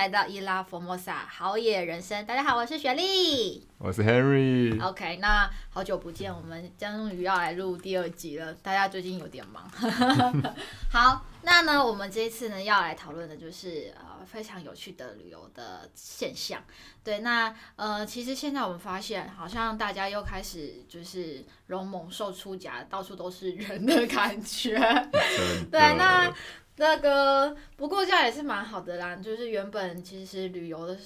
来到伊拉佛莫萨好野人生。大家好，我是雪莉，我是 Henry。OK，那好久不见，我们终于要来录第二集了。大家最近有点忙。好，那呢，我们这一次呢要来讨论的就是呃非常有趣的旅游的现象。对，那呃其实现在我们发现，好像大家又开始就是龙猛兽出闸，到处都是人的感觉。对，那。那个不过这样也是蛮好的啦，就是原本其实旅游的，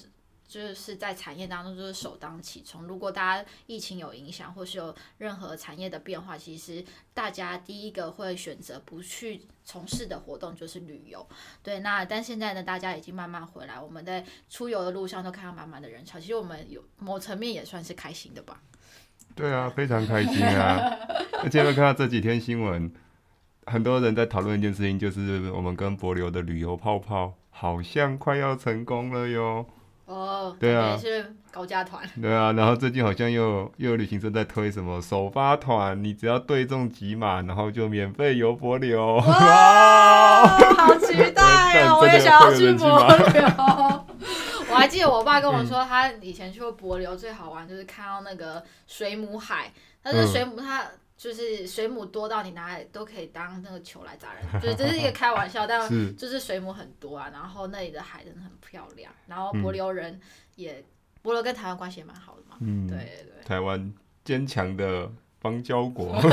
就是在产业当中就是首当其冲。如果大家疫情有影响，或是有任何产业的变化，其实大家第一个会选择不去从事的活动就是旅游。对，那但现在呢，大家已经慢慢回来，我们在出游的路上都看到满满的人潮，其实我们有某层面也算是开心的吧？对啊，非常开心啊！而且我看到这几天新闻。很多人在讨论一件事情，就是我们跟帛琉的旅游泡泡好像快要成功了哟。哦，对啊，是高价团。对啊，然后最近好像又又有旅行社在推什么首发团，你只要对中几码，然后就免费游帛琉。哇，好期待哦！我也想要去帛琉。我还记得我爸跟我说，他以前去过帛琉，最好玩就是看到那个水母海，但是水母它。就是水母多到你拿来都可以当那个球来砸人，就是这是一个开玩笑，但就是水母很多啊，然后那里的海真的很漂亮，然后帛琉人也，帛琉跟台湾关系也蛮好的嘛，嗯，对对，台湾坚强的邦交国，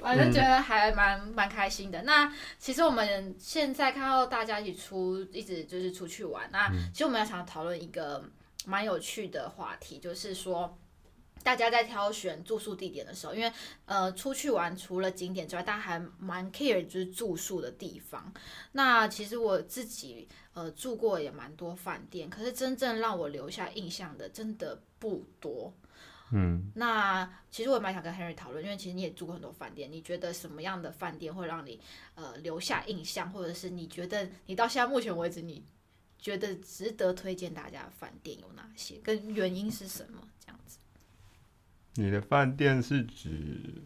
反正觉得还蛮蛮开心的。那其实我们现在看到大家一起出，一直就是出去玩，那其实我们要想讨论一个蛮有趣的话题，就是说。大家在挑选住宿地点的时候，因为呃出去玩除了景点之外，大家还蛮 care 就是住宿的地方。那其实我自己呃住过也蛮多饭店，可是真正让我留下印象的真的不多。嗯，那其实我也蛮想跟 Henry 讨论，因为其实你也住过很多饭店，你觉得什么样的饭店会让你呃留下印象，或者是你觉得你到现在目前为止你觉得值得推荐大家的饭店有哪些，跟原因是什么？你的饭店是指，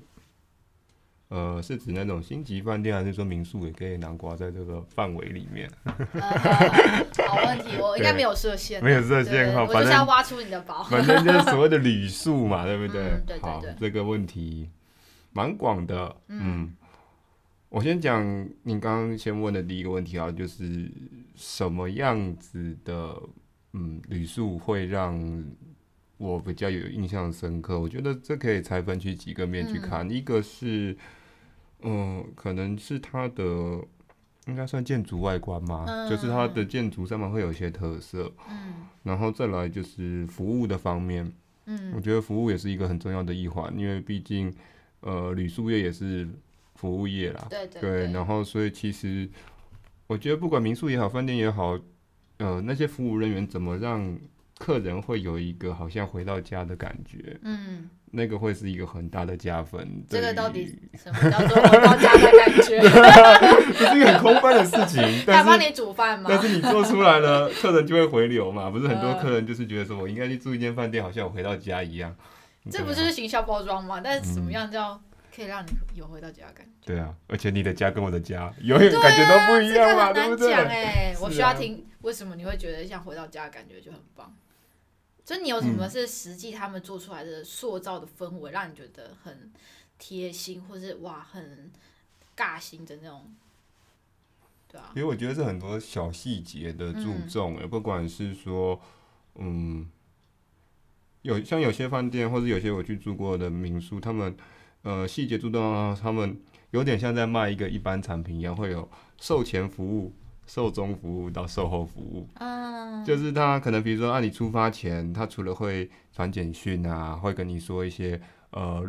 呃，是指那种星级饭店，还是说民宿也可以囊括在这个范围里面？呃、好问题，我 应该没有设限，没有设限哈，我就是要挖出你的宝。反正就是所谓的旅宿嘛，对不对？嗯、对对对。好，这个问题蛮广的。嗯，我先讲你刚刚先问的第一个问题啊，就是什么样子的嗯旅宿会让我比较有印象深刻，我觉得这可以拆分去几个面去看。嗯、一个是，嗯、呃，可能是它的应该算建筑外观嘛，嗯、就是它的建筑上面会有一些特色。嗯，然后再来就是服务的方面。嗯，我觉得服务也是一个很重要的一环，因为毕竟呃，旅宿业也是服务业啦。对对，对。对，然后所以其实我觉得不管民宿也好，饭店也好，呃，那些服务人员怎么让客人会有一个好像回到家的感觉，嗯，那个会是一个很大的加分。这个到底什么叫做回到家的感觉？这是一个很空泛的事情。他帮你煮饭吗？但是你做出来了，客人就会回流嘛。不是很多客人就是觉得说我应该去住一间饭店，好像我回到家一样。这不就是行销包装吗？但是怎么样叫可以让你有回到家的感觉？对啊，而且你的家跟我的家永远感觉都不一样嘛，对不对？哎，我需要听为什么你会觉得像回到家的感觉就很棒。就你有什么是实际他们做出来的塑造的氛围，让你觉得很贴心，或是哇很尬心的那种，对啊。因为我觉得是很多小细节的注重，嗯、不管是说，嗯，有像有些饭店或者有些我去住过的民宿，他们呃细节注重啊，他们有点像在卖一个一般产品一样，会有售前服务。售中服务到售后服务，嗯，就是他可能比如说，啊，你出发前，他除了会传简讯啊，会跟你说一些呃，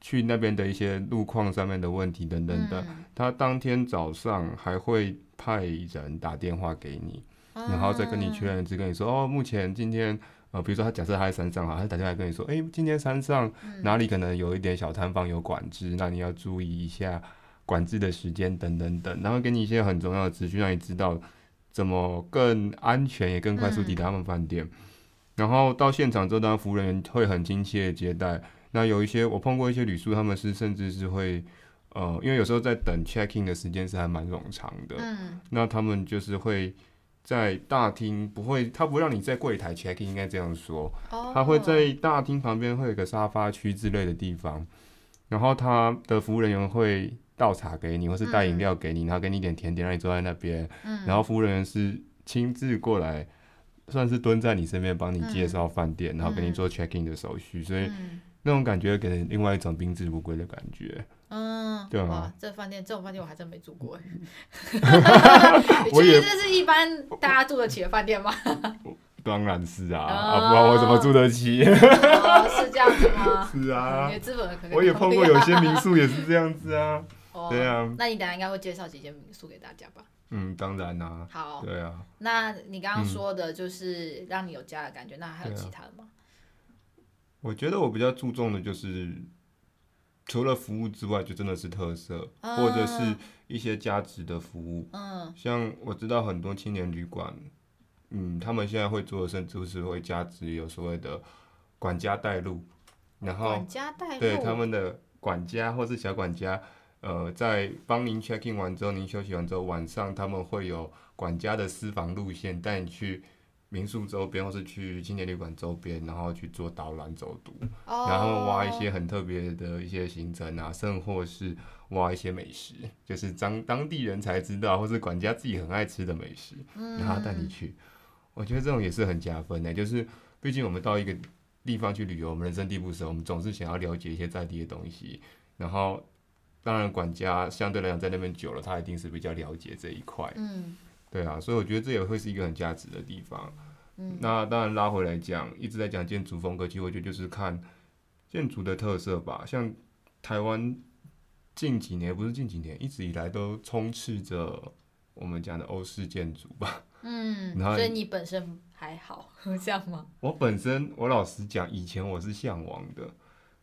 去那边的一些路况上面的问题等等的，嗯，他当天早上还会派人打电话给你，嗯，然后再跟你确认，只跟你说哦，目前今天呃，比如说他假设他在山上啊，他打电话跟你说，哎，今天山上哪里可能有一点小摊贩有管制，那你要注意一下。管制的时间等等等，然后给你一些很重要的资讯，让你知道怎么更安全也更快速抵达他们饭店。嗯、然后到现场之后，当然服务人员会很亲切的接待。那有一些我碰过一些旅宿，他们是甚至是会呃，因为有时候在等 check in 的时间是还蛮冗长的，嗯，那他们就是会在大厅不会，他不会让你在柜台 check in，应该这样说，哦，他会在大厅旁边会有个沙发区之类的地方，然后他的服务人员会倒茶给你，或是带饮料给你，然后给你一点甜点让你坐在那边，嗯，然后服务人员是亲自过来，算是蹲在你身边帮你介绍饭店，然后给你做 check in 的手续，所以那种感觉给人另外一种宾至如归的感觉。嗯，对啊，哇，这饭店这种饭店我还真没住过。我也这是一般大家住得起的饭店吗？当然是啊，不然我怎么住得起？哦，是这样子吗？是啊，你的资本可能我也碰过有些民宿也是这样子啊。哦、对啊，那你等下应该会介绍几间民宿给大家吧？嗯，当然啦、啊。好，对啊。那你刚刚说的就是让你有家的感觉，嗯、那还有其他的吗？我觉得我比较注重的就是。除了服务之外，就真的是特色，嗯、或者是一些价值的服务。嗯，像我知道很多青年旅馆，嗯，他们现在会做的，甚至是会加值有所谓的管家带路，然后管家带路，对他们的管家或是小管家，呃，在帮您 check in 完之后，您休息完之后，晚上他们会有管家的私房路线带你去。民宿周边，或是去青年旅馆周边，然后去做导览走读，oh. 然后挖一些很特别的一些行程啊，甚或是挖一些美食，就是当当地人才知道，或是管家自己很爱吃的美食，然后带你去。Mm. 我觉得这种也是很加分的，就是毕竟我们到一个地方去旅游，我们人生地不熟，我们总是想要了解一些在地的东西。然后，当然管家相对来讲在那边久了，他一定是比较了解这一块。Mm. 对啊，所以我觉得这也会是一个很价值的地方。嗯，那当然拉回来讲，一直在讲建筑风格，其实我觉得就是看建筑的特色吧。像台湾近几年，不是近几年，一直以来都充斥着我们讲的欧式建筑吧。嗯，所以你本身还好，这样吗？我本身，我老实讲，以前我是向往的，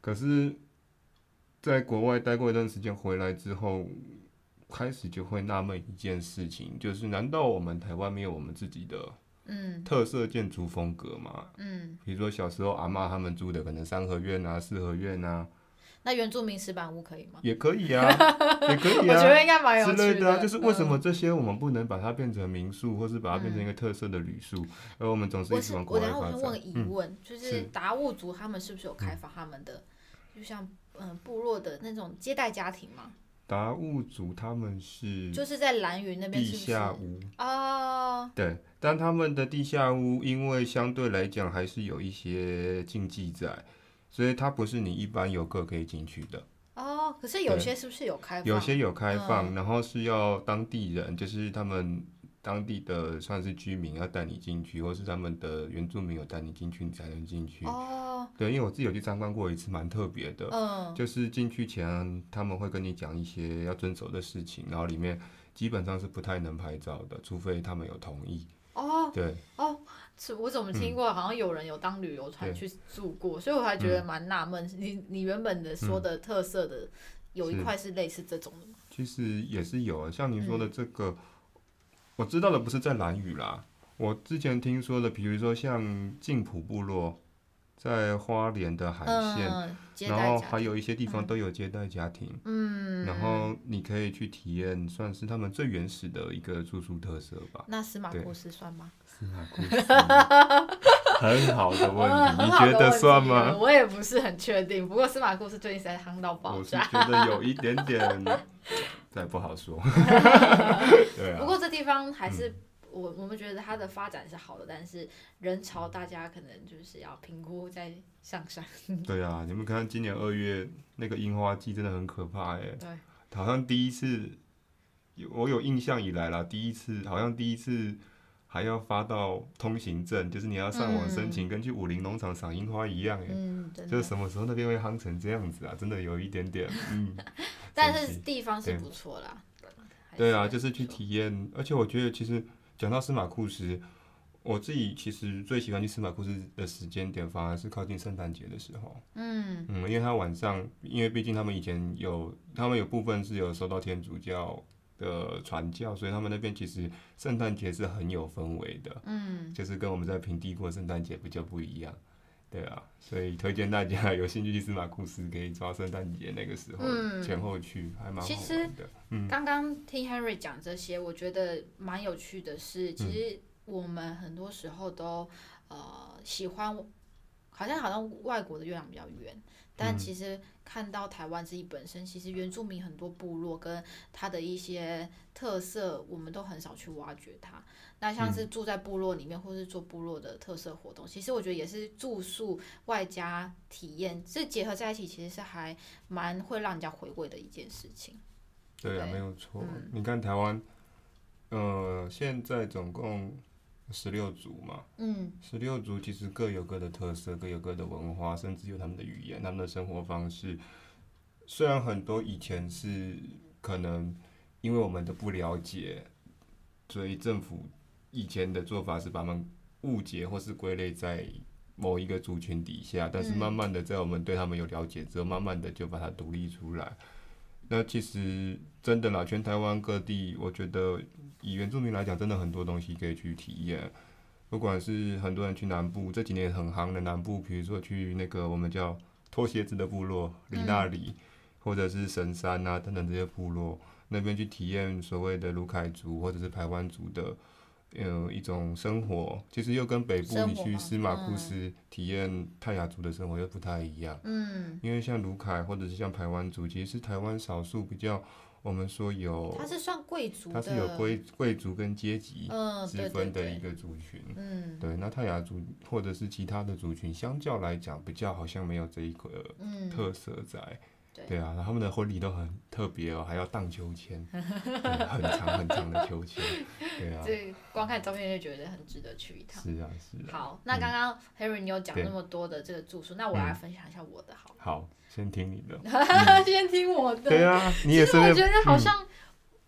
可是在国外待过一段时间，回来之后。开始就会纳闷一件事情，就是难道我们台湾没有我们自己的嗯特色建筑风格吗？嗯，比如说小时候阿妈他们住的可能三合院啊、四合院啊，那原住民石板屋可以吗？也可以啊，也可以啊，我觉得应该蛮有趣的之类的啊。就是为什么这些我们不能把它变成民宿，或是把它变成一个特色的旅宿，而我们总是一直往国外发展？我先问个疑问，嗯、就是达悟族他们是不是有开发他们的，嗯、就像嗯部落的那种接待家庭吗？达悟族他们是就是在蓝云那边地下屋哦，对，但他们的地下屋因为相对来讲还是有一些禁忌在，所以它不是你一般游客可以进去的。哦，可是有些是不是有开放？有些有开放，嗯、然后是要当地人，就是他们当地的算是居民要带你进去，或是他们的原住民有带你进去，你才能进去。哦。对，因为我自己有去参观过一次，蛮特别的。嗯，就是进去前他们会跟你讲一些要遵守的事情，然后里面基本上是不太能拍照的，除非他们有同意。哦，对，哦，是我怎么听过，好像有人有当旅游团去住过，所以我还觉得蛮纳闷。你你原本的说的特色的有一块是类似这种的吗？其实也是有啊，像您说的这个，我知道的不是在蓝屿啦，我之前听说的，比如说像静浦部落。在花莲的海线，嗯、然后还有一些地方都有接待家庭，嗯，然后你可以去体验，算是他们最原始的一个住宿特色吧。那司马库斯算吗？司马库斯，很好的问题，你觉得算吗？我也不是很确定，不过司马库斯最近在夯到爆炸，我是觉得有一点点，但不好说。对啊。不过这地方还是。我我们觉得它的发展是好的，但是人潮大家可能就是要评估再上山。对啊，你们看今年二月那个樱花季真的很可怕哎。对。好像第一次，我有印象以来啦，第一次好像第一次还要发到通行证，就是你要上网申请，跟去武林农场赏樱花一样哎。嗯，就是什么时候那边会夯成这样子啊？真的有一点点嗯。但是地方是不错啦。对啊，就是去体验，而且我觉得其实。讲到司马库斯，我自己其实最喜欢去司马库斯的时间点，反而是靠近圣诞节的时候。嗯嗯，因为他晚上，因为毕竟他们以前有，他们有部分是有受到天主教的传教，所以他们那边其实圣诞节是很有氛围的。嗯，就是跟我们在平地过圣诞节比较不一样。对啊，所以推荐大家有兴趣去司马库斯，可以抓圣诞节那个时候前后去，还蛮好玩的。嗯，刚刚听 Henry 讲这些，我觉得蛮有趣的是，其实我们很多时候都呃喜欢，好像好像外国的月亮比较圆。但其实看到台湾自己本身，其实原住民很多部落跟它的一些特色，我们都很少去挖掘它。那像是住在部落里面，或是做部落的特色活动，其实我觉得也是住宿外加体验，这结合在一起，其实是还蛮会让人家回味的一件事情。对啊，没有错。嗯、你看台湾，呃，现在总共。十六族嘛，嗯，十六族其实各有各的特色，各有各的文化，甚至有他们的语言、他们的生活方式。虽然很多以前是可能因为我们的不了解，所以政府以前的做法是把他们误解或是归类在某一个族群底下，但是慢慢的在我们对他们有了解之后，慢慢的就把它独立出来。那其实真的啦，全台湾各地，我觉得以原住民来讲，真的很多东西可以去体验。不管是很多人去南部，这几年很夯的南部，比如说去那个我们叫脱鞋子的部落里纳里，或者是神山啊等等这些部落，那边去体验所谓的卢凯族或者是排湾族的。呃一种生活，其实又跟北部你去司马库斯体验泰雅族的生活又不太一样。嗯，因为像卢凯或者是像排湾族，其实是台湾少数比较我们说有，它是算贵族，它是有贵贵族跟阶级之分的一个族群。嗯，对，那泰雅族或者是其他的族群，相较来讲比较好像没有这一个特色在。对啊，他们的婚礼都很特别哦，还要荡秋千，很长很长的秋千。对啊，这光看照片就觉得很值得去一趟。是啊，是啊。好，那刚刚 Harry 你有讲那么多的这个住宿，那我来分享一下我的好。好，先听你的。先听我的。对啊，你也是。我觉得好像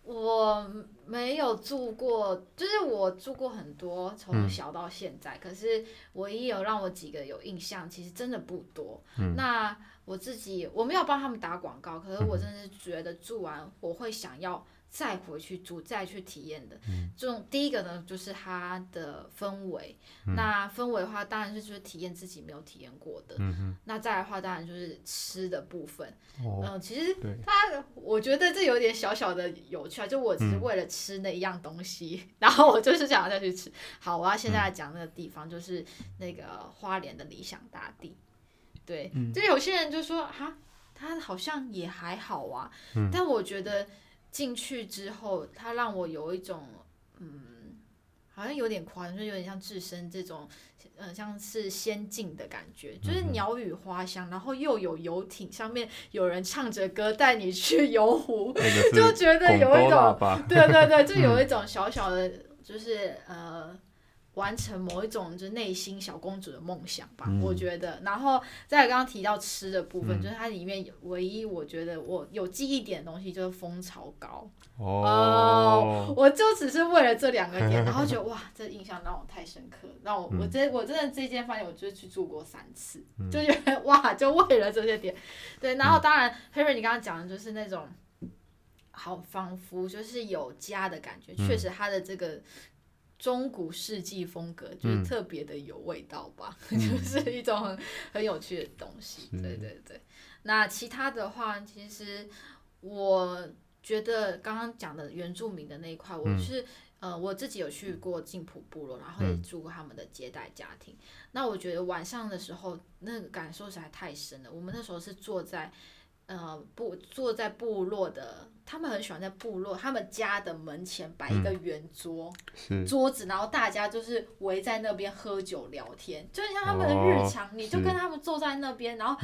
我没有住过，就是我住过很多，从小到现在，可是唯一有让我几个有印象，其实真的不多。那。我自己我没有帮他们打广告，可是我真的是觉得住完我会想要再回去住，再去体验的。这种第一个呢，就是它的氛围。那氛围的话，当然是就是体验自己没有体验过的。那再来的话，当然就是吃的部分。嗯，其实它我觉得这有点小小的有趣啊，就我只是为了吃那一样东西，然后我就是想要再去吃。好，我要现在来讲那个地方，就是那个花莲的理想大地。对，就有些人就说哈，他好像也还好啊，嗯、但我觉得进去之后，他让我有一种嗯，好像有点夸张，就有点像置身这种，呃，像是仙境的感觉，就是鸟语花香，然后又有游艇上面有人唱着歌带你去游湖，就觉得有一种，对对对，就 有一种小小的，就是呃。完成某一种就是内心小公主的梦想吧，嗯、我觉得。然后再刚刚提到吃的部分，嗯、就是它里面唯一我觉得我有记忆点的东西就是蜂巢糕。哦。Uh, 我就只是为了这两个点，然后觉得哇，这印象让我太深刻。让我、嗯、我真我真的这间饭店我就去住过三次，嗯、就觉得哇，就为了这些点。对，然后当然，Henry、嗯、你刚刚讲的就是那种，好仿佛就是有家的感觉。确、嗯、实，它的这个。中古世纪风格就是特别的有味道吧，嗯、就是一种很很有趣的东西。对对对，那其他的话，其实我觉得刚刚讲的原住民的那一块，我是、嗯、呃我自己有去过静浦部落，然后也住过他们的接待家庭。嗯、那我觉得晚上的时候，那个感受实在太深了。我们那时候是坐在。呃，部坐在部落的，他们很喜欢在部落他们家的门前摆一个圆桌，嗯、桌子，然后大家就是围在那边喝酒聊天，就像他们的日常，哦、你就跟他们坐在那边，然后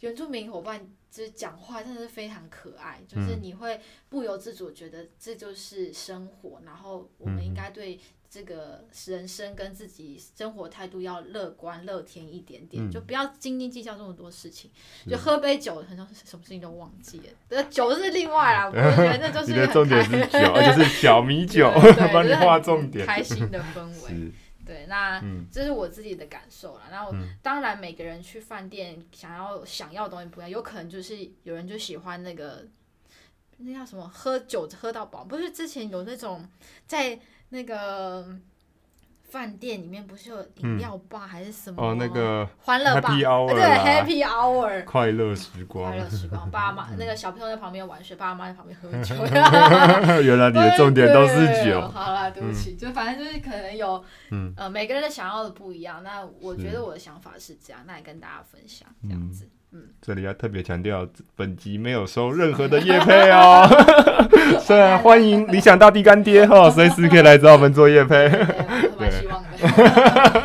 原住民伙伴就是讲话真的是非常可爱，嗯、就是你会不由自主觉得这就是生活，然后我们应该对。这个人生跟自己生活态度要乐观乐天一点点，嗯、就不要斤斤计较这么多事情，就喝杯酒，很像什么事情都忘记了。对，酒是另外啦，我觉得 就是很重点是酒，就是小米酒，帮你划重点，开心的氛围。对，那、嗯、这是我自己的感受了。然后当然每个人去饭店想要想要的东西不一样，有可能就是有人就喜欢那个那叫什么喝酒喝到饱，不是之前有那种在。那个饭店里面不是有饮料吧，还是什么？哦，那个欢乐吧，对，Happy Hour，快乐时光，快乐时光。爸妈那个小朋友在旁边玩水，爸妈在旁边喝酒。原来你的重点都是酒。好了，对不起，就反正就是可能有，呃，每个人的想要的不一样。那我觉得我的想法是这样，那也跟大家分享这样子。嗯，这里要特别强调，本集没有收任何的业配哦。虽然欢迎理想大地干爹哈，随时可以来找我们做业配。对，蛮希望的。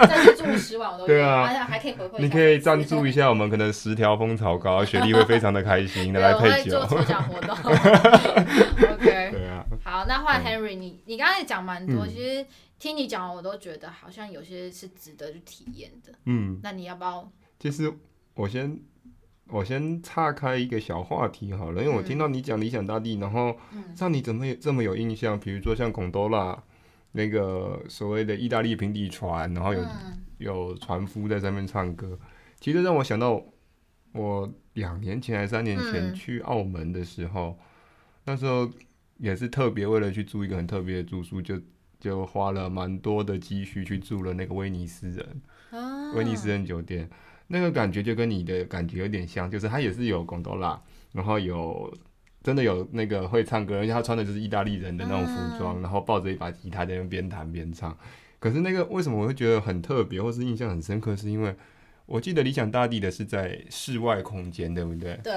再次住十晚我都对啊，还可以回馈。你可以赞助一下我们，可能十条蜂巢膏，雪莉会非常的开心的 来配酒。做抽奖活动。OK。对啊。好，那换 Henry，你你刚才也讲蛮多，其实听你讲，我都觉得好像有些是值得去体验的。嗯。那你要不要？其实我先。我先岔开一个小话题好了，因为我听到你讲理想大地，然后让你怎么这么有印象？比如说像孔多拉那个所谓的意大利平底船，然后有有船夫在上面唱歌，其实让我想到我两年前还是三年前去澳门的时候，那时候也是特别为了去住一个很特别的住宿，就就花了蛮多的积蓄去住了那个威尼斯人，威尼斯人酒店。那个感觉就跟你的感觉有点像，就是他也是有贡多拉，然后有真的有那个会唱歌，而且他穿的就是意大利人的那种服装，然后抱着一把吉他在那边弹边唱。可是那个为什么我会觉得很特别，或是印象很深刻，是因为我记得理想大地的是在室外空间，对不对？对。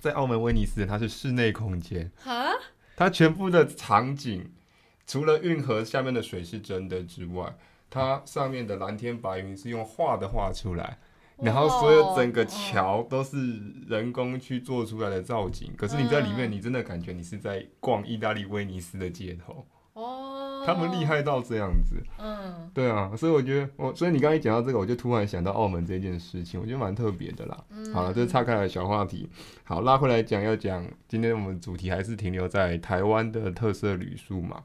在澳门威尼斯，它是室内空间。它全部的场景，除了运河下面的水是真的之外，它上面的蓝天白云是用画的画出来。然后所有整个桥都是人工去做出来的造景，可是你在里面，你真的感觉你是在逛意大利威尼斯的街头。哦，他们厉害到这样子。嗯，对啊，所以我觉得我，所以你刚才讲到这个，我就突然想到澳门这件事情，我觉得蛮特别的啦。好了，这是岔开的小话题。好，拉回来讲，要讲今天我们主题还是停留在台湾的特色旅宿嘛。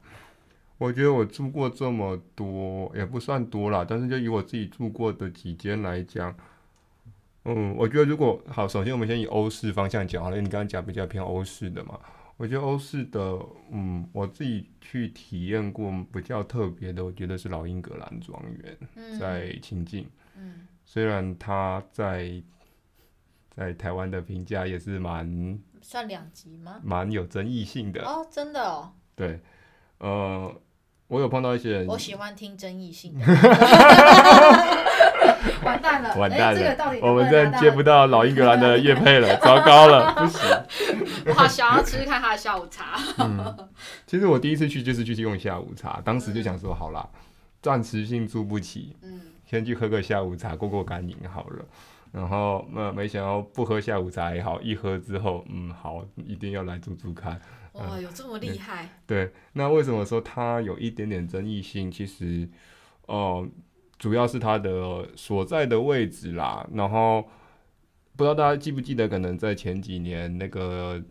我觉得我住过这么多，也不算多啦，但是就以我自己住过的几间来讲。嗯，我觉得如果好，首先我们先以欧式方向讲好了，因为你刚刚讲比较偏欧式的嘛。我觉得欧式的，嗯，我自己去体验过比较特别的，我觉得是老英格兰庄园在清境。嗯，虽然它在在台湾的评价也是蛮算两极吗？蛮有争议性的哦，真的哦。对，呃，我有碰到一些人，我喜欢听争议性的。完蛋了！完蛋了！欸这个、我们真的接不到老英格兰的乐配了，糟糕了，不行！我好想要吃吃看他的下午茶。嗯，其实我第一次去就是去用下午茶，当时就想说好啦，暂时性住不起，嗯，先去喝个下午茶过过干瘾好了。然后那没想到不喝下午茶也好，一喝之后，嗯，好，一定要来住住看。哇，嗯、有这么厉害？对，那为什么说它有一点点争议性？其实，哦、呃。主要是它的所在的位置啦，然后不知道大家记不记得，可能在前几年那个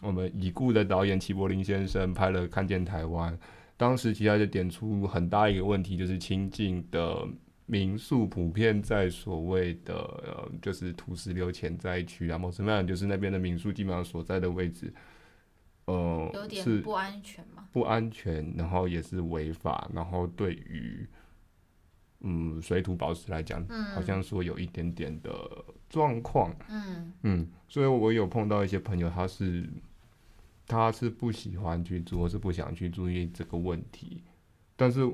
我们已故的导演齐柏林先生拍了《看见台湾》，当时其实就点出很大一个问题，就是清境的民宿普遍在所谓的呃，就是土石流潜灾区啊，某什么样，就是那边的民宿基本上所在的位置，呃，有点不安全嘛？不安全，然后也是违法，然后对于。嗯，水土保持来讲，嗯、好像说有一点点的状况。嗯嗯，所以我有碰到一些朋友，他是他是不喜欢去做，或是不想去注意这个问题。但是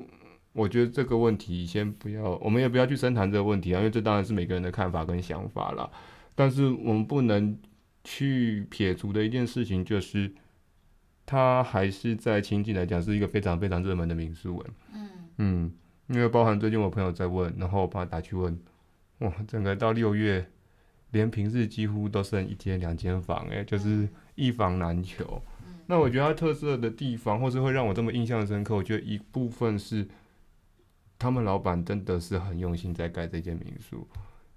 我觉得这个问题先不要，我们也不要去深谈这个问题啊，因为这当然是每个人的看法跟想法了。但是我们不能去撇除的一件事情，就是它还是在清境来讲是一个非常非常热门的民宿。嗯嗯。因为包含最近我朋友在问，然后我帮他打去问，哇，整个到六月，连平日几乎都剩一间两间房，哎，就是一房难求。那我觉得它特色的地方，或是会让我这么印象深刻，我觉得一部分是他们老板真的是很用心在盖这间民宿，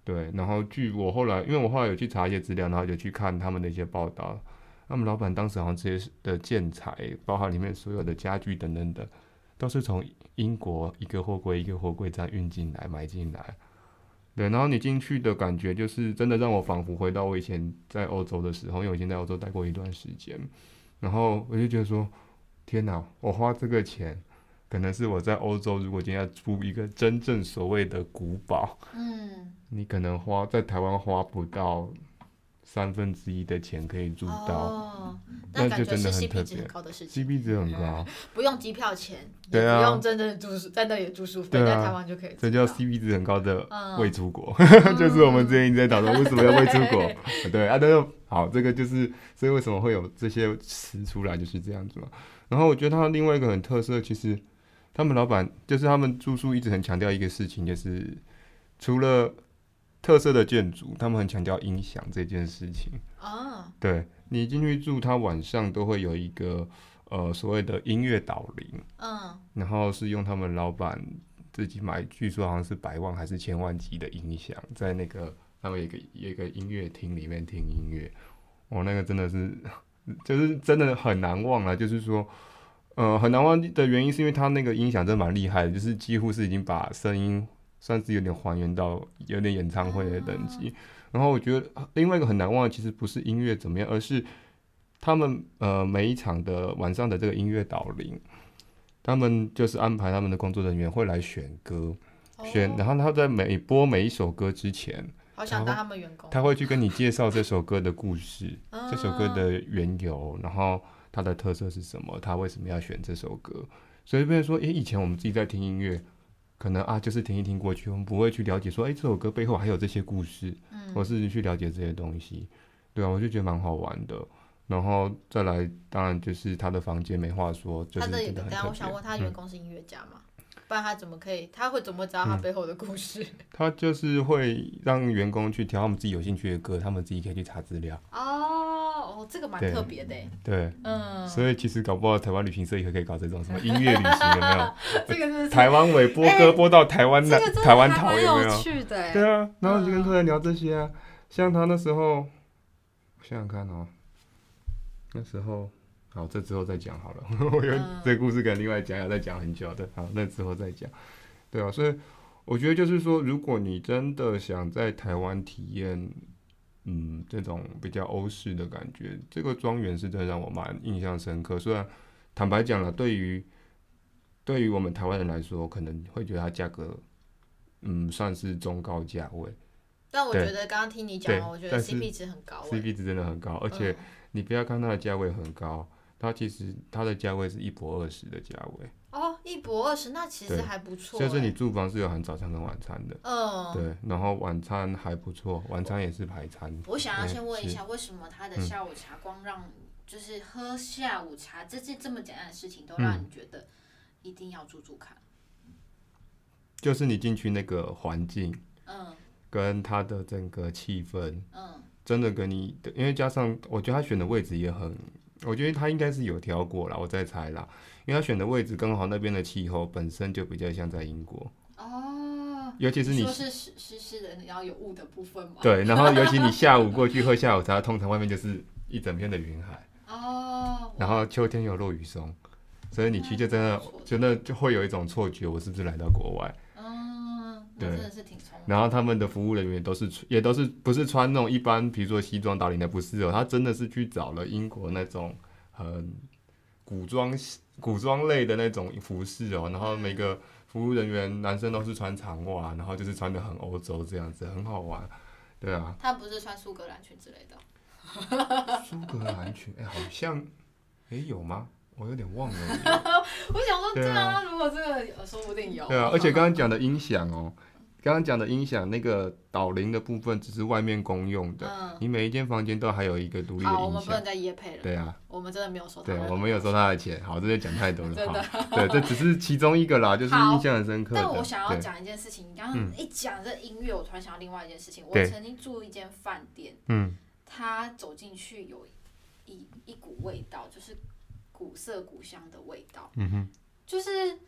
对。然后据我后来，因为我后来有去查一些资料，然后有去看他们的一些报道，他们老板当时好像这些的建材，包含里面所有的家具等等的。都是从英国一个货柜一个货柜这样运进来买进来，对，然后你进去的感觉就是真的让我仿佛回到我以前在欧洲的时候，因为我以前在欧洲待过一段时间，然后我就觉得说，天哪，我花这个钱可能是我在欧洲，如果今天要住一个真正所谓的古堡，嗯，你可能花在台湾花不到三分之一的钱可以住到，哦、那就真的很特别。CP 值很高，不用机票钱，对啊，不用真正的住宿，在那里住宿费，在台湾就可以。这叫 CP 值很高的未出国，嗯、就是我们之前一直在讨论为什么要未出国。嗯、对啊，但是好，这个就是所以为什么会有这些词出来，就是这样子嘛。然后我觉得它另外一个很特色，其实。他们老板就是他们住宿一直很强调一个事情，就是除了特色的建筑，他们很强调音响这件事情。哦，对，你进去住，他晚上都会有一个呃所谓的音乐导聆。嗯，然后是用他们老板自己买，据说好像是百万还是千万级的音响，在那个他们有一个有一个音乐厅里面听音乐。哦，那个真的是 就是真的很难忘啊，就是说。呃，很难忘的原因是因为它那个音响真的蛮厉害的，就是几乎是已经把声音算是有点还原到有点演唱会的等级。然后我觉得另外一个很难忘的其实不是音乐怎么样，而是他们呃每一场的晚上的这个音乐导聆，他们就是安排他们的工作人员会来选歌，选，然后他在每播每一首歌之前，好想当他们员工，他会去跟你介绍这首歌的故事，这首歌的缘由，然后。它的特色是什么？他为什么要选这首歌？所以变成说，诶、欸，以前我们自己在听音乐，可能啊，就是听一听过去，我们不会去了解说，哎、欸，这首歌背后还有这些故事，嗯，或是去了解这些东西，对啊，我就觉得蛮好玩的。然后再来，当然就是他的房间没话说，就是真的很特别。我想问他员工是音乐家吗？嗯不然他怎么可以？他会怎么知道他背后的故事？嗯、他就是会让员工去挑他们自己有兴趣的歌，他们自己可以去查资料。哦，哦，这个蛮特别的。对，嗯。所以其实搞不好台湾旅行社也可以搞这种什么音乐旅行，有没有？这个是台湾尾播歌播到台湾的、欸、台湾岛有没有？对啊，然后就跟客人聊这些啊，嗯、像他那时候，我想想看哦，那时候。好，这之后再讲好了。我觉得这个故事可能另外讲，要再讲很久的。好，那之后再讲。对啊，所以我觉得就是说，如果你真的想在台湾体验，嗯，这种比较欧式的感觉，这个庄园是真的让我蛮印象深刻。虽然坦白讲了，对于对于我们台湾人来说，可能会觉得它价格，嗯，算是中高价位。但我觉得刚刚听你讲，我觉得 CP 值很高，CP 值真的很高，而且你不要看它的价位很高。它其实它的价位是一博二十的价位哦，一博二十那其实还不错。就是你住房是有含早餐跟晚餐的，嗯，对，然后晚餐还不错，晚餐也是排餐。我，我想要先问一下，为什么他的下午茶光让就是喝下午茶这这这么简单的事情都让你觉得一定要住住看？就是你进去那个环境，嗯，跟他的整个气氛，嗯，真的跟你的，因为加上我觉得他选的位置也很。我觉得他应该是有挑过了，我在猜啦，因为他选的位置刚好那边的气候本身就比较像在英国哦，尤其是你，你说是湿湿湿的，然后有雾的部分嘛。对，然后尤其你下午 过去喝下午茶，通常外面就是一整片的云海哦，然后秋天有落雨松，所以你去就真的真的就会有一种错觉，我是不是来到国外？嗯，对，真的是挺聪明。然后他们的服务人员都是也都是不是穿那种一般，比如说西装打领的，不是哦，他真的是去找了英国那种很古装古装类的那种服饰哦。然后每个服务人员男生都是穿长袜，然后就是穿的很欧洲这样子，很好玩。对啊，他不是穿苏格兰裙之类的。苏格兰裙，哎，好像，哎，有吗？我有点忘了。我想说，对啊，如果这个说不定有。对啊，而且刚刚讲的音响哦。刚刚讲的音响，那个导铃的部分只是外面公用的，嗯、你每一间房间都还有一个独立的音响。好，我们不能再业配了。对啊，我们真的没有收他。对，我们有收他的钱。好，这就讲太多了。真的。好，对，这只是其中一个啦，就是印象很深刻。但我想要讲一件事情，你刚刚一讲这音乐，我突然想到另外一件事情。嗯、我曾经住一间饭店，嗯，他走进去有一一股味道，就是古色古香的味道。嗯哼，就是。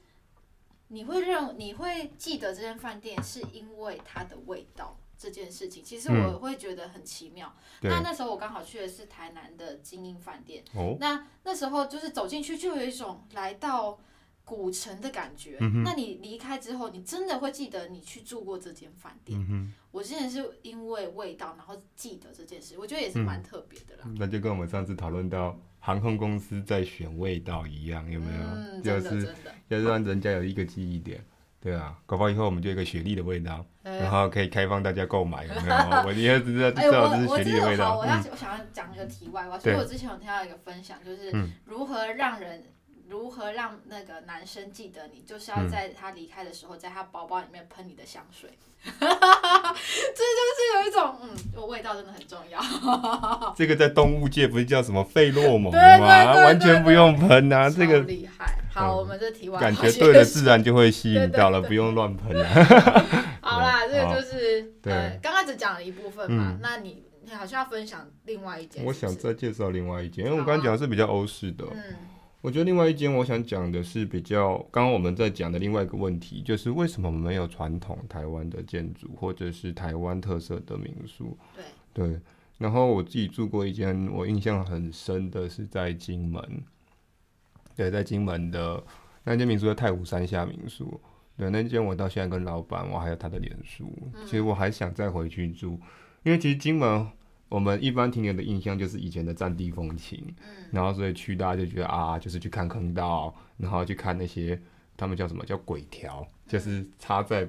你会认你会记得这间饭店是因为它的味道这件事情，其实我会觉得很奇妙。嗯、那那时候我刚好去的是台南的精英饭店，哦、那那时候就是走进去就有一种来到古城的感觉。那你离开之后，你真的会记得你去住过这间饭店。我之前是因为味道，然后记得这件事，我觉得也是蛮特别的啦、嗯。那就跟我们上次讨论到。航空公司在选味道一样，有没有？嗯、就是要让人家有一个记忆点。对啊，搞不好以后我们就有一个雪莉的味道，然后可以开放大家购买，有没有？我你也知道，知道这是雪莉的味道。我我要我想要讲一个题外话，所以我之前有听到一个分享，就是如何让人。如何让那个男生记得你？就是要在他离开的时候，在他包包里面喷你的香水。这就是有一种，嗯，味道真的很重要。这个在动物界不是叫什么费洛蒙吗？完全不用喷啊，这个厉害。好，我们这题外话。感觉对了，自然就会吸引到了，不用乱喷啊。好啦，这个就是对，刚刚只讲了一部分嘛。那你你好像要分享另外一件。我想再介绍另外一件，因为我刚刚讲的是比较欧式的。嗯。我觉得另外一间我想讲的是比较，刚刚我们在讲的另外一个问题，就是为什么没有传统台湾的建筑，或者是台湾特色的民宿？对对。然后我自己住过一间，我印象很深的是在金门，对，在金门的那间民宿叫太湖山下民宿。对，那间我到现在跟老板，我还有他的脸书，其实我还想再回去住，因为其实金门。我们一般停留的印象就是以前的战地风情，嗯，然后所以去大家就觉得啊，就是去看坑道，然后去看那些他们叫什么叫鬼条，就是插在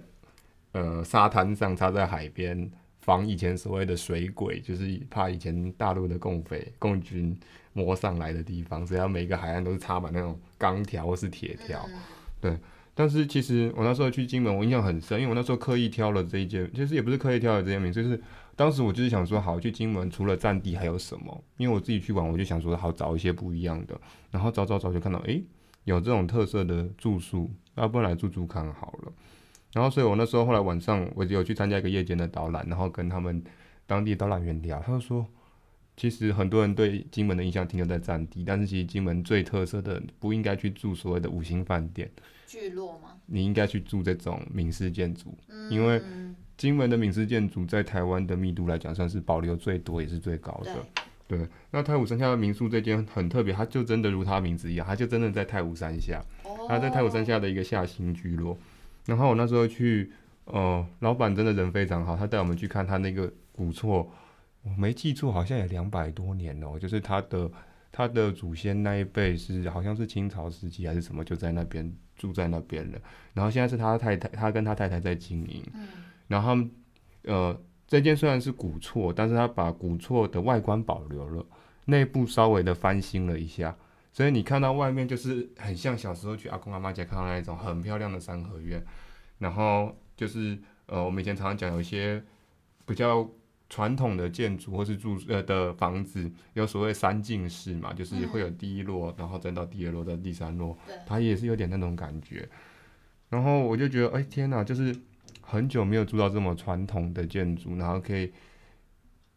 呃沙滩上，插在海边，防以前所谓的水鬼，就是怕以前大陆的共匪共军摸上来的地方，所以它每个海岸都是插满那种钢条或是铁条，对。但是其实我那时候去金门，我印象很深，因为我那时候刻意挑了这一间，其实也不是刻意挑了这间名，就是。当时我就是想说，好去金门，除了战地还有什么？因为我自己去玩，我就想说，好找一些不一样的。然后找找找，就看到，诶、欸，有这种特色的住宿，要不然来住住看好了。然后，所以我那时候后来晚上，我就有去参加一个夜间的导览，然后跟他们当地导览员聊，他就说，其实很多人对金门的印象停留在战地，但是其实金门最特色的不应该去住所谓的五星饭店，聚落吗？你应该去住这种民式建筑，因为。金门的闽式建筑在台湾的密度来讲，算是保留最多也是最高的。对，对，那太武山下的民宿这间很特别，它就真的如它名字一样，它就真的在太武山下。它在太武山下的一个下行居落。然后我那时候去，呃，老板真的人非常好，他带我们去看他那个古厝，我没记错，好像也两百多年了，就是他的他的祖先那一辈是好像是清朝时期还是什么，就在那边住在那边了。然后现在是他太太，他跟他太太在经营。嗯然后他们，呃，这间虽然是古厝，但是他把古厝的外观保留了，内部稍微的翻新了一下，所以你看到外面就是很像小时候去阿公阿妈家看到那种很漂亮的三合院，然后就是呃，我们以前常常讲有一些比较传统的建筑或是住呃的房子，有所谓三进式嘛，就是会有第一落，然后再到第二落，再第三落，它也是有点那种感觉。然后我就觉得，哎，天哪，就是。很久没有住到这么传统的建筑，然后可以，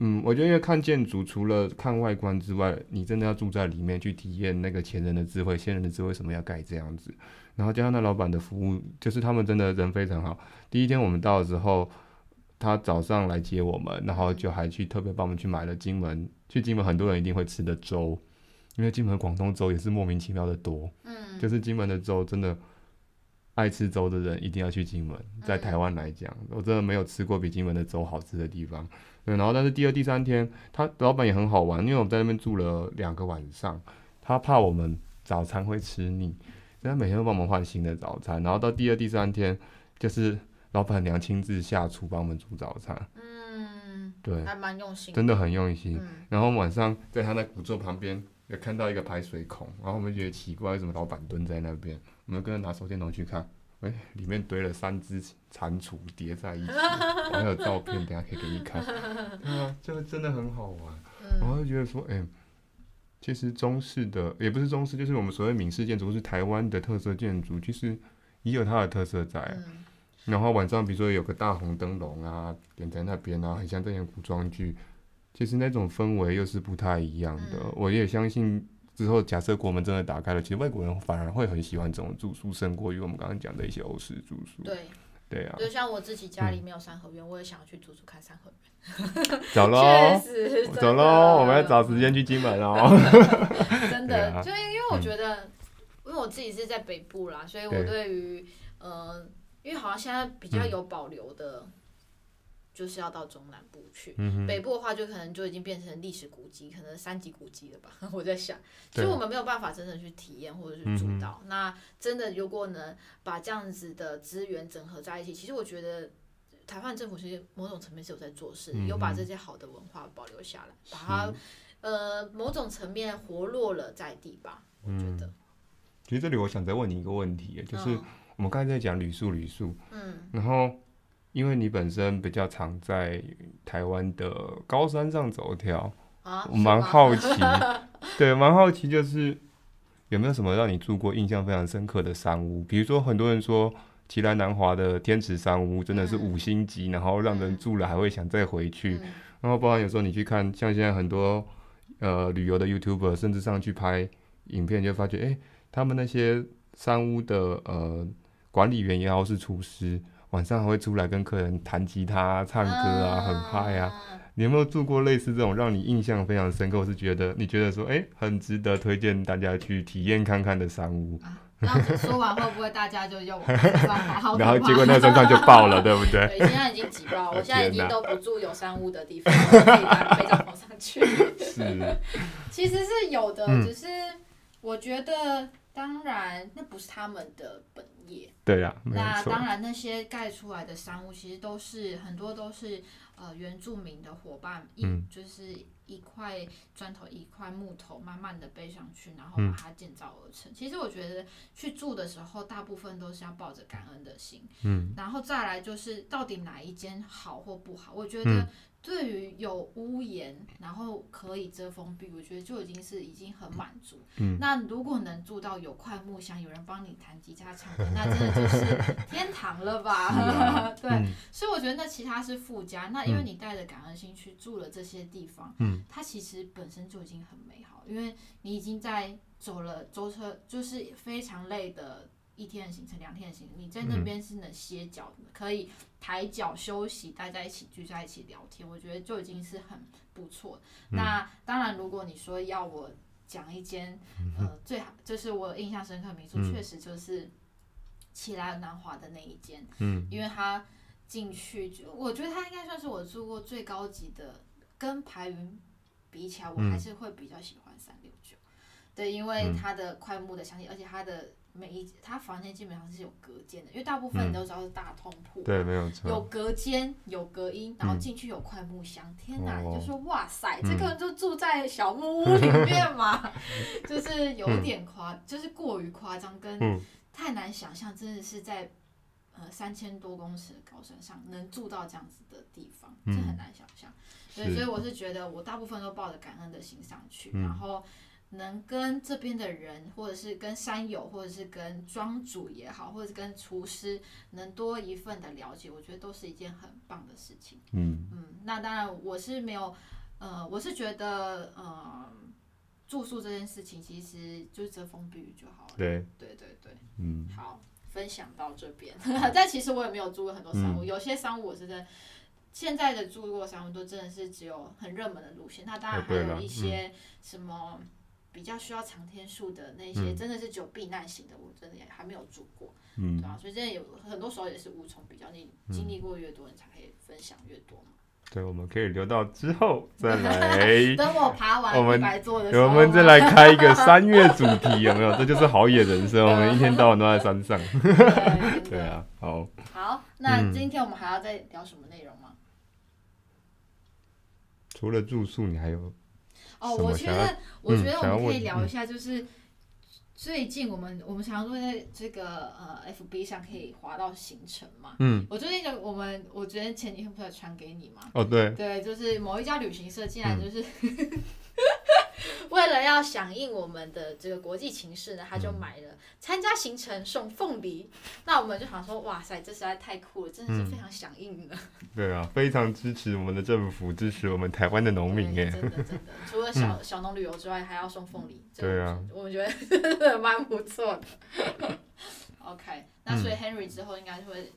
嗯，我觉得因为看建筑除了看外观之外，你真的要住在里面去体验那个前人的智慧，先人的智慧为什么要盖这样子，然后加上那老板的服务，就是他们真的人非常好。第一天我们到的时候，他早上来接我们，然后就还去特别帮我们去买了金门，去金门很多人一定会吃的粥，因为金门广东粥也是莫名其妙的多，嗯，就是金门的粥真的。爱吃粥的人一定要去金门，在台湾来讲，我真的没有吃过比金门的粥好吃的地方。对，然后但是第二、第三天，他老板也很好玩，因为我们在那边住了两个晚上，他怕我们早餐会吃腻，所以他每天都帮我们换新的早餐。然后到第二、第三天，就是老板娘亲自下厨帮我们煮早餐。嗯，对，还蛮用心，真的很用心。然后晚上在他那古座旁边，有看到一个排水孔，然后我们觉得奇怪，为什么老板蹲在那边？我们跟着拿手电筒去看，哎、欸，里面堆了三只蟾蜍叠在一起，还有照片，等下可以给你看。对啊，这个真的很好玩。然后就觉得说，哎、欸，其实中式的也不是中式，就是我们所谓闽式建筑，是台湾的特色建筑，其实也有它的特色在。然后晚上比如说有个大红灯笼啊，点在那边啊，很像在演古装剧，其实那种氛围又是不太一样的。我也相信。之后，假设国门真的打开了，其实外国人反而会很喜欢这种住宿，胜过于我们刚刚讲的一些欧式住宿。对，对啊。就像我自己家里没有三合院，嗯、我也想要去住住看三合院。走喽，走喽，我们要找时间去金门哦。真的，啊、就因为我觉得，嗯、因为我自己是在北部啦，所以我对于对呃，因为好像现在比较有保留的。就是要到中南部去，嗯、北部的话就可能就已经变成历史古迹，可能三级古迹了吧？我在想，所以我们没有办法真的去体验或者是住到。嗯、那真的如果能把这样子的资源整合在一起，其实我觉得台湾政府其实某种层面是有在做事，嗯、有把这些好的文化保留下来，把它呃某种层面活络了在地吧。我觉得。嗯、其实这里我想再问你一个问题，就是我们刚才在讲旅宿，旅宿，嗯，然后。因为你本身比较常在台湾的高山上走跳，啊、我蛮好奇，对，蛮好奇，就是有没有什么让你住过印象非常深刻的山屋？比如说，很多人说奇莱南华的天池山屋真的是五星级，嗯、然后让人住了还会想再回去。嗯、然后，包括有时候你去看，像现在很多呃旅游的 YouTuber，甚至上去拍影片，就发觉，哎，他们那些山屋的呃管理员也好，是厨师。晚上还会出来跟客人弹吉他、唱歌啊，很嗨啊！你有没有住过类似这种让你印象非常深刻，或是觉得你觉得说，哎、欸，很值得推荐大家去体验看看的山屋？然后说完会不会大家就用我？然后结果那山上就爆了，对不对？对，现在已经挤爆，我现在已经都不住有山屋的地方，可以搬飞帐篷上去。是，其实是有的，嗯、只是我觉得，当然那不是他们的本。对呀，那当然，那些盖出来的商务其实都是很多都是呃原住民的伙伴，一、嗯、就是一块砖头一块木头慢慢的背上去，然后把它建造而成。嗯、其实我觉得去住的时候，大部分都是要抱着感恩的心，嗯，然后再来就是到底哪一间好或不好，我觉得。嗯对于有屋檐，然后可以遮风避雨，我觉得就已经是已经很满足。嗯，那如果能住到有块木箱，有人帮你弹吉他唱歌，那真的就是 天堂了吧？啊、对，嗯、所以我觉得那其他是附加。那因为你带着感恩心去住了这些地方，嗯，它其实本身就已经很美好，因为你已经在走了舟车，就是非常累的。一天的行程，两天的行程，你在那边是能歇脚可以抬脚休息，待在一起，聚在一起聊天，我觉得就已经是很不错。嗯、那当然，如果你说要我讲一间，嗯、呃，最好就是我印象深刻的民宿，确、嗯、实就是奇莱南华的那一间，嗯，因为它进去就，我觉得它应该算是我住过最高级的，跟排云比起来，我还是会比较喜欢三六九，对，因为它的快木的香气，而且它的。每一他房间基本上是有隔间的，因为大部分你都知道是大通铺，对，没有错，有隔间，有隔音，然后进去有块木箱，天哪，你就说哇塞，这个人就住在小木屋里面嘛，就是有点夸，就是过于夸张，跟太难想象，真的是在呃三千多公尺的高山上能住到这样子的地方，这很难想象。所以，所以我是觉得我大部分都抱着感恩的心上去，然后。能跟这边的人，或者是跟山友，或者是跟庄主也好，或者是跟厨师，能多一份的了解，我觉得都是一件很棒的事情。嗯嗯，那当然我是没有，呃，我是觉得，呃，住宿这件事情其实就是遮风避雨就好了。对对对对，嗯，好，分享到这边。但其实我也没有住过很多商务，嗯、有些商务我是在现在的住过山屋都真的是只有很热门的路线，那当然还有一些什么。比较需要长天数的那些，真的是只有避难型的，我真的也还没有住过，嗯，对吧？所以真的有很多时候也是无从比较，你经历过越多，你才可以分享越多嘛。对，我们可以留到之后再来。等我爬完我们白做的时候，我们再来开一个三月主题，有没有？这就是好野人生，我们一天到晚都在山上。对啊，好。好，那今天我们还要再聊什么内容吗？除了住宿，你还有？哦，我觉得，我觉得我们可以聊一下，就是最近我们我们常常都在这个呃 FB 上可以划到行程嘛。嗯，我最近就我们，我昨天前几天不是传给你嘛。哦，对。对，就是某一家旅行社竟然就是。为了要响应我们的这个国际情势呢，他就买了参加行程送凤梨。嗯、那我们就想说，哇塞，这实在太酷了，真的是非常响应的、嗯。对啊，非常支持我们的政府，支持我们台湾的农民耶。真的真的，除了小、嗯、小农旅游之外，还要送凤梨。对啊，我们觉得真 的蛮不错的。OK，那所以 Henry 之后应该会。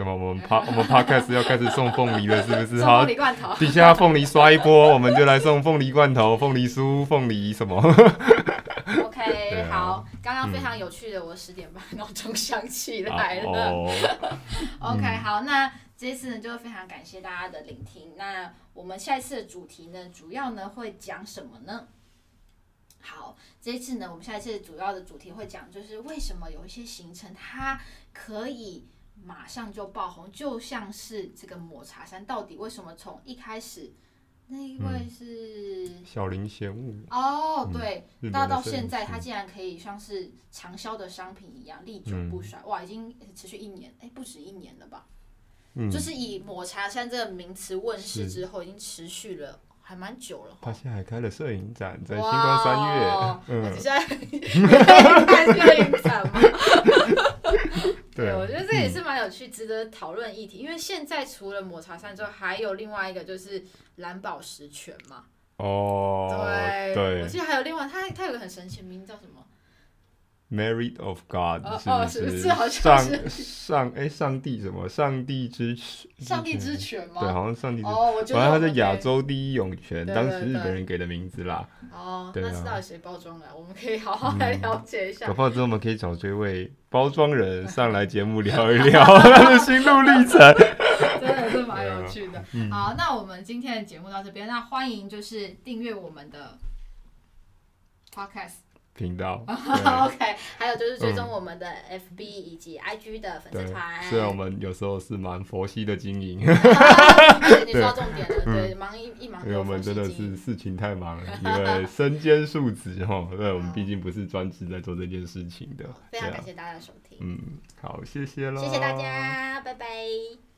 对吗？我们趴 我们 Podcast 要开始送凤梨了，是不是？好，凤梨罐头。底下凤梨刷一波，我们就来送凤梨罐头、凤梨酥、凤梨什么？OK，好。刚刚非常有趣的，我十点半闹钟响起来了。OK，好，那这次呢，就非常感谢大家的聆听。那我们下一次的主题呢，主要呢会讲什么呢？好，这一次呢，我们下一次主要的主题会讲，就是为什么有一些行程它可以马上就爆红，就像是这个抹茶山，到底为什么从一开始那一位是、嗯、小林贤悟哦，对，到、嗯、到现在它嗯竟然可以像是长销的商品一样历久不衰，哇，已经持续一年，哎，不止一年了吧？嗯，就是以抹茶山这个名词问世之后，已经持续了还蛮久了。他现在还开了摄影展，在星光三月。嗯，现在看摄影展吗？对，我觉得这也是蛮有趣、值得讨论议题。因为现在除了抹茶山之后，还有另外一个就是蓝宝石泉嘛。哦，对，对，我记得还有另外，它它有个很神奇的名字叫什么？Merit of God，哦是不是？好像是上哎，上帝什么？上帝之上帝之泉吗？对，好像上帝之。哦，我觉得反正它是亚洲第一涌泉，当时日本人给的名字啦。哦，那是到底谁包装的？我们可以好好来了解一下。搞不好之后我们可以找这位包装人 上来节目聊一聊他的心路历程。真的是蛮有趣的。嗯、好，那我们今天的节目到这边，那欢迎就是订阅我们的 Podcast。频道，OK，还有就是追踪我们的 FB 以及 IG 的粉丝团。虽然我们有时候是蛮佛系的经营，你说重点了，对，忙一一忙。因为我们真的是事情太忙了，因为身兼数职哈，对，我们毕竟不是专职在做这件事情的。非常感谢大家的收听。嗯，好，谢谢喽，谢谢大家，拜拜。